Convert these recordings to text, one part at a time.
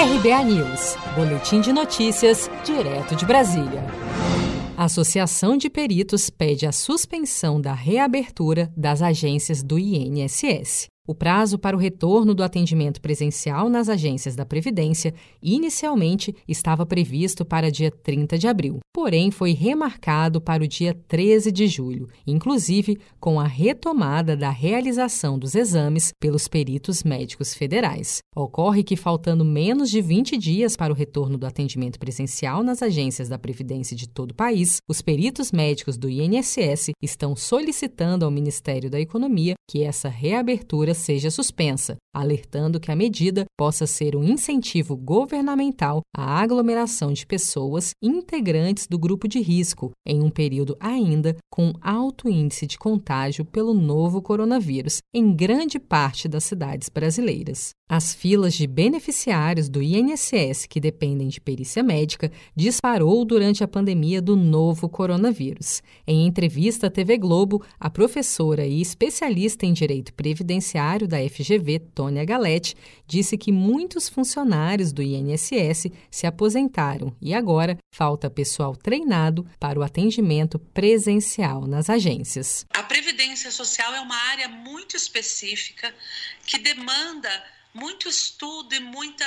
RBA News, Boletim de Notícias, direto de Brasília. A Associação de Peritos pede a suspensão da reabertura das agências do INSS. O prazo para o retorno do atendimento presencial nas agências da Previdência inicialmente estava previsto para dia 30 de abril, porém foi remarcado para o dia 13 de julho, inclusive com a retomada da realização dos exames pelos peritos médicos federais. Ocorre que, faltando menos de 20 dias para o retorno do atendimento presencial nas agências da Previdência de todo o país, os peritos médicos do INSS estão solicitando ao Ministério da Economia que essa reabertura seja suspensa, alertando que a medida possa ser um incentivo governamental à aglomeração de pessoas integrantes do grupo de risco, em um período ainda com alto índice de contágio pelo novo coronavírus em grande parte das cidades brasileiras. As filas de beneficiários do INSS que dependem de perícia médica disparou durante a pandemia do novo coronavírus. Em entrevista à TV Globo, a professora e especialista em direito previdenciário da FGV, Tônia Galete, disse que muitos funcionários do INSS se aposentaram e agora falta pessoal treinado para o atendimento presencial nas agências. A previdência social é uma área muito específica que demanda muito estudo e, muita,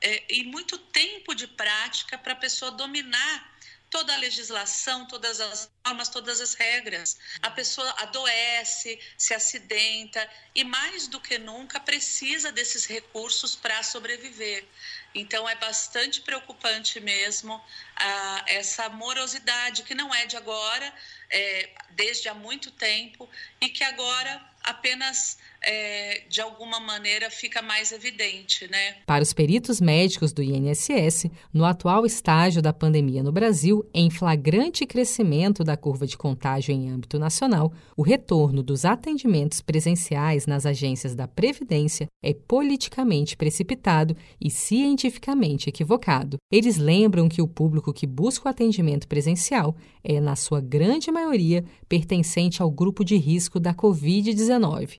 é, e muito tempo de prática para a pessoa dominar toda a legislação, todas as normas, todas as regras. A pessoa adoece, se acidenta e, mais do que nunca, precisa desses recursos para sobreviver. Então, é bastante preocupante mesmo ah, essa morosidade, que não é de agora, é, desde há muito tempo, e que agora apenas é, de alguma maneira fica mais evidente, né? Para os peritos médicos do INSS, no atual estágio da pandemia no Brasil, em flagrante crescimento da curva de contágio em âmbito nacional, o retorno dos atendimentos presenciais nas agências da Previdência é politicamente precipitado e cientificamente equivocado. Eles lembram que o público que busca o atendimento presencial é, na sua grande maioria, pertencente ao grupo de risco da Covid-19